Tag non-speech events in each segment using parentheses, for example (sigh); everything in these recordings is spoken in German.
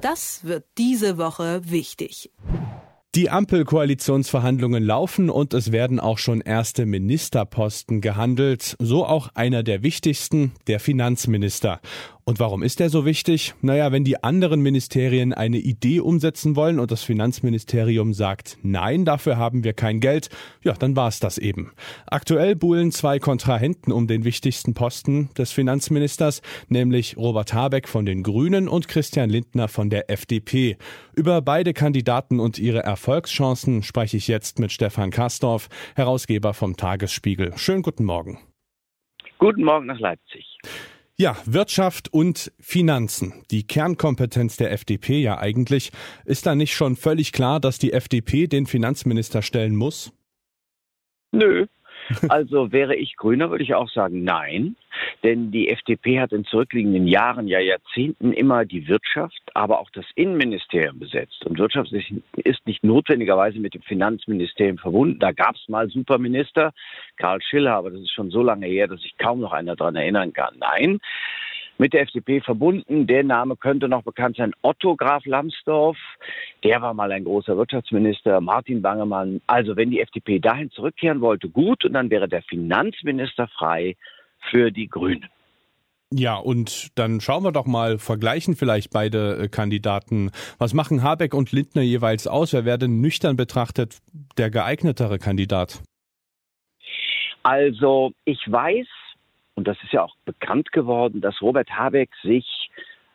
Das wird diese Woche wichtig. Die Ampelkoalitionsverhandlungen laufen und es werden auch schon erste Ministerposten gehandelt, so auch einer der wichtigsten, der Finanzminister. Und warum ist er so wichtig? Naja, wenn die anderen Ministerien eine Idee umsetzen wollen und das Finanzministerium sagt, nein, dafür haben wir kein Geld, ja, dann war es das eben. Aktuell buhlen zwei Kontrahenten um den wichtigsten Posten des Finanzministers, nämlich Robert Habeck von den Grünen und Christian Lindner von der FDP. Über beide Kandidaten und ihre Erfolgschancen spreche ich jetzt mit Stefan Kastorf, Herausgeber vom Tagesspiegel. Schönen guten Morgen. Guten Morgen nach Leipzig. Ja, Wirtschaft und Finanzen. Die Kernkompetenz der FDP ja eigentlich. Ist da nicht schon völlig klar, dass die FDP den Finanzminister stellen muss? Nö, also wäre ich Grüner, würde ich auch sagen, nein. Denn die FDP hat in zurückliegenden Jahren, ja Jahrzehnten immer die Wirtschaft, aber auch das Innenministerium besetzt. Und Wirtschaft ist nicht notwendigerweise mit dem Finanzministerium verbunden. Da gab es mal Superminister, Karl Schiller, aber das ist schon so lange her, dass sich kaum noch einer daran erinnern kann. Nein, mit der FDP verbunden. Der Name könnte noch bekannt sein. Otto Graf Lambsdorff, der war mal ein großer Wirtschaftsminister. Martin Bangemann. Also wenn die FDP dahin zurückkehren wollte, gut. Und dann wäre der Finanzminister frei für die Grünen. Ja, und dann schauen wir doch mal, vergleichen vielleicht beide äh, Kandidaten. Was machen Habeck und Lindner jeweils aus? Wer wäre denn nüchtern betrachtet der geeignetere Kandidat? Also ich weiß, und das ist ja auch bekannt geworden, dass Robert Habeck sich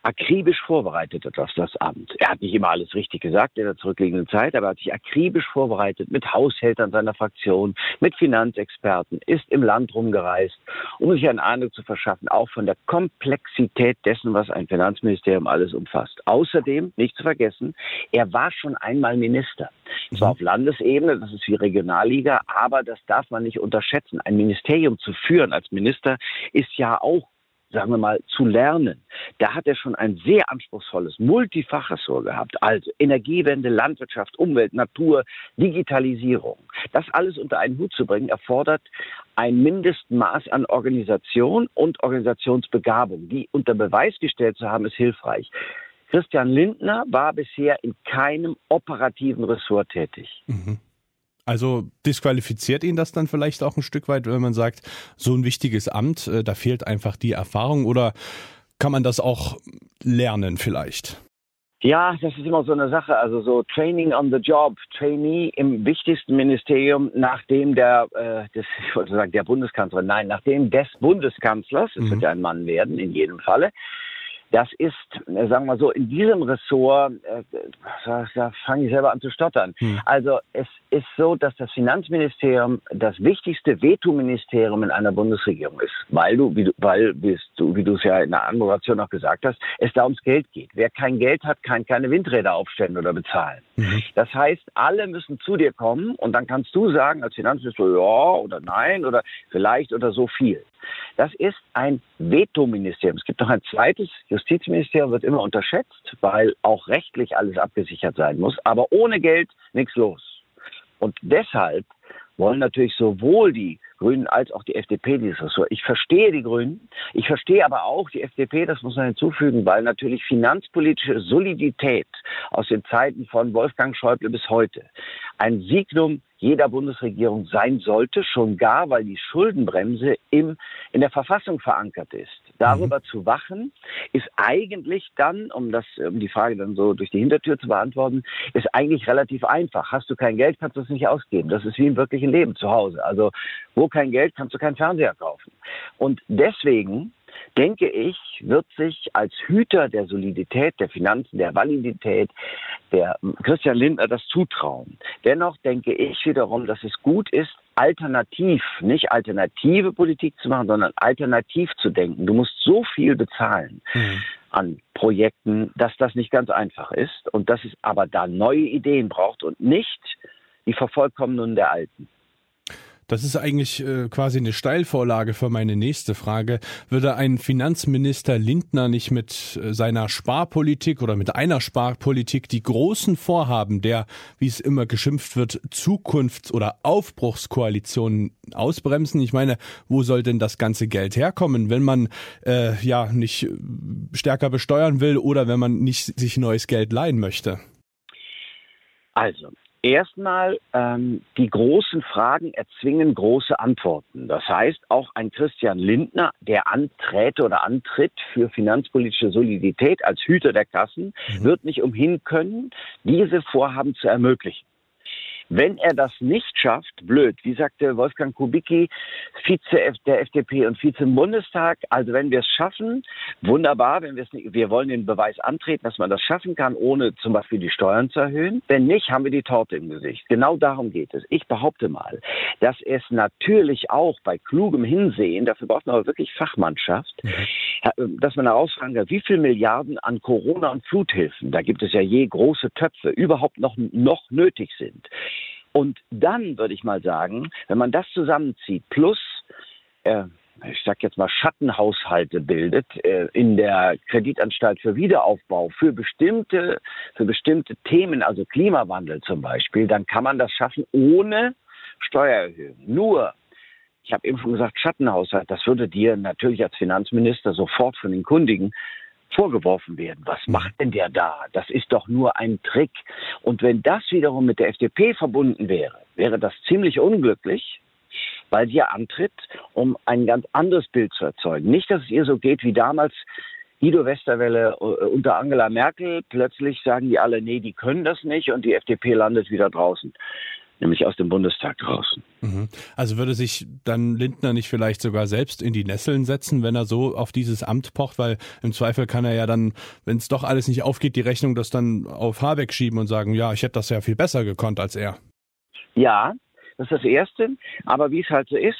akribisch vorbereitet hat auf das Amt. Er hat nicht immer alles richtig gesagt in der zurückliegenden Zeit, aber er hat sich akribisch vorbereitet mit Haushältern seiner Fraktion, mit Finanzexperten, ist im Land rumgereist, um sich eine Ahnung zu verschaffen, auch von der Komplexität dessen, was ein Finanzministerium alles umfasst. Außerdem, nicht zu vergessen, er war schon einmal Minister. Zwar auf Landesebene, das ist wie Regionalliga, aber das darf man nicht unterschätzen. Ein Ministerium zu führen als Minister ist ja auch sagen wir mal, zu lernen. Da hat er schon ein sehr anspruchsvolles, multifaches Ressort gehabt. Also Energiewende, Landwirtschaft, Umwelt, Natur, Digitalisierung. Das alles unter einen Hut zu bringen, erfordert ein Mindestmaß an Organisation und Organisationsbegabung. Die unter Beweis gestellt zu haben, ist hilfreich. Christian Lindner war bisher in keinem operativen Ressort tätig. Mhm. Also disqualifiziert ihn das dann vielleicht auch ein Stück weit, wenn man sagt, so ein wichtiges Amt, äh, da fehlt einfach die Erfahrung oder kann man das auch lernen vielleicht? Ja, das ist immer so eine Sache. Also so Training on the Job, Trainee im wichtigsten Ministerium, nachdem der, äh, des, (laughs) ich wollte sagen, der Bundeskanzlerin, nein, nachdem des Bundeskanzlers, es mhm. wird ja ein Mann werden in jedem Falle, das ist, äh, sagen wir so, in diesem Ressort, äh, da, da fange ich selber an zu stottern. Hm. Also es ist so, dass das Finanzministerium das wichtigste Vetoministerium in einer Bundesregierung ist, weil du, wie du, weil bist du, wie du es ja in der Anmoderation auch gesagt hast, es da ums Geld geht. Wer kein Geld hat, kann keine Windräder aufstellen oder bezahlen. Mhm. Das heißt, alle müssen zu dir kommen und dann kannst du sagen als Finanzminister ja oder nein oder vielleicht oder so viel. Das ist ein Vetoministerium. Es gibt noch ein zweites Justizministerium, wird immer unterschätzt, weil auch rechtlich alles abgesichert sein muss. Aber ohne Geld nichts los. Und deshalb wollen natürlich sowohl die Grünen als auch die FDP dieses Ressort. Ich verstehe die Grünen, ich verstehe aber auch die FDP, das muss man hinzufügen, weil natürlich finanzpolitische Solidität aus den Zeiten von Wolfgang Schäuble bis heute ein Signum jeder Bundesregierung sein sollte, schon gar, weil die Schuldenbremse im, in der Verfassung verankert ist. Darüber mhm. zu wachen, ist eigentlich dann, um das, um die Frage dann so durch die Hintertür zu beantworten, ist eigentlich relativ einfach. Hast du kein Geld, kannst du es nicht ausgeben. Das ist wie im wirklichen Leben zu Hause. Also, wo kein Geld, kannst du keinen Fernseher kaufen. Und deswegen denke ich, wird sich als Hüter der Solidität, der Finanzen, der Validität, der Christian Lindner das zutrauen. Dennoch denke ich wiederum, dass es gut ist, alternativ, nicht alternative Politik zu machen, sondern alternativ zu denken. Du musst so viel bezahlen. Mhm an Projekten, dass das nicht ganz einfach ist und dass es aber da neue Ideen braucht und nicht die Vervollkommnung der alten. Das ist eigentlich äh, quasi eine Steilvorlage für meine nächste Frage. Würde ein Finanzminister Lindner nicht mit äh, seiner Sparpolitik oder mit einer Sparpolitik die großen Vorhaben der, wie es immer geschimpft wird, Zukunfts- oder Aufbruchskoalition ausbremsen? Ich meine, wo soll denn das ganze Geld herkommen, wenn man äh, ja nicht stärker besteuern will oder wenn man nicht sich neues Geld leihen möchte? Also, Erstmal, ähm, die großen Fragen erzwingen große Antworten. Das heißt, auch ein Christian Lindner, der anträte oder antritt für finanzpolitische Solidität als Hüter der Kassen, mhm. wird nicht umhin können, diese Vorhaben zu ermöglichen. Wenn er das nicht schafft, blöd, wie sagte Wolfgang Kubicki, Vize der FDP und Vize im Bundestag, also wenn wir es schaffen, wunderbar, wenn wir es nicht, wir wollen den Beweis antreten, dass man das schaffen kann, ohne zum Beispiel die Steuern zu erhöhen. Wenn nicht, haben wir die Torte im Gesicht. Genau darum geht es. Ich behaupte mal, dass es natürlich auch bei klugem Hinsehen, dafür braucht man aber wirklich Fachmannschaft, mhm. dass man herausfragen kann, wie viel Milliarden an Corona- und Fluthilfen, da gibt es ja je große Töpfe, überhaupt noch, noch nötig sind. Und dann würde ich mal sagen, wenn man das zusammenzieht, plus äh, ich sag jetzt mal Schattenhaushalte bildet äh, in der Kreditanstalt für Wiederaufbau für bestimmte für bestimmte Themen, also Klimawandel zum Beispiel, dann kann man das schaffen ohne Steuererhöhung. Nur ich habe eben schon gesagt, Schattenhaushalt, das würde dir natürlich als Finanzminister sofort von den Kundigen vorgeworfen werden. Was mhm. macht denn der da? Das ist doch nur ein Trick. Und wenn das wiederum mit der FDP verbunden wäre, wäre das ziemlich unglücklich, weil sie antritt, um ein ganz anderes Bild zu erzeugen. Nicht, dass es ihr so geht wie damals Guido Westerwelle äh, unter Angela Merkel. Plötzlich sagen die alle, nee, die können das nicht und die FDP landet wieder draußen nämlich aus dem Bundestag draußen. Mhm. Also würde sich dann Lindner nicht vielleicht sogar selbst in die Nesseln setzen, wenn er so auf dieses Amt pocht, weil im Zweifel kann er ja dann, wenn es doch alles nicht aufgeht, die Rechnung das dann auf Habeck schieben und sagen, ja, ich hätte das ja viel besser gekonnt als er. Ja, das ist das Erste. Aber wie es halt so ist,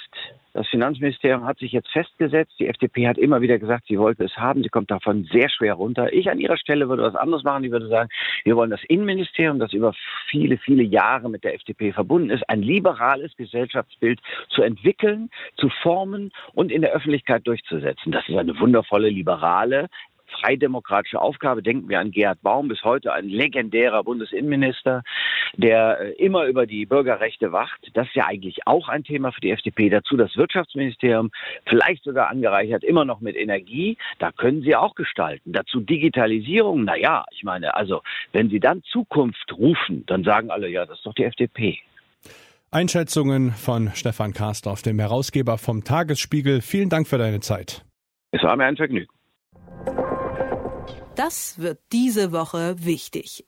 das Finanzministerium hat sich jetzt festgesetzt. Die FDP hat immer wieder gesagt, sie wollte es haben. Sie kommt davon sehr schwer runter. Ich an ihrer Stelle würde was anderes machen. Ich würde sagen, wir wollen das Innenministerium, das über viele, viele Jahre mit der FDP verbunden ist, ein liberales Gesellschaftsbild zu entwickeln, zu formen und in der Öffentlichkeit durchzusetzen. Das ist eine wundervolle liberale freidemokratische Aufgabe. Denken wir an Gerhard Baum, bis heute ein legendärer Bundesinnenminister, der äh, immer über die Bürgerrechte wacht. Das ist ja eigentlich auch ein Thema für die FDP. Dazu das Wirtschaftsministerium, vielleicht sogar angereichert immer noch mit Energie. Da können Sie auch gestalten. Dazu Digitalisierung. Naja, ich meine, also wenn Sie dann Zukunft rufen, dann sagen alle, ja, das ist doch die FDP. Einschätzungen von Stefan Karsdorf, dem Herausgeber vom Tagesspiegel. Vielen Dank für deine Zeit. Es war mir ein Vergnügen. Das wird diese Woche wichtig.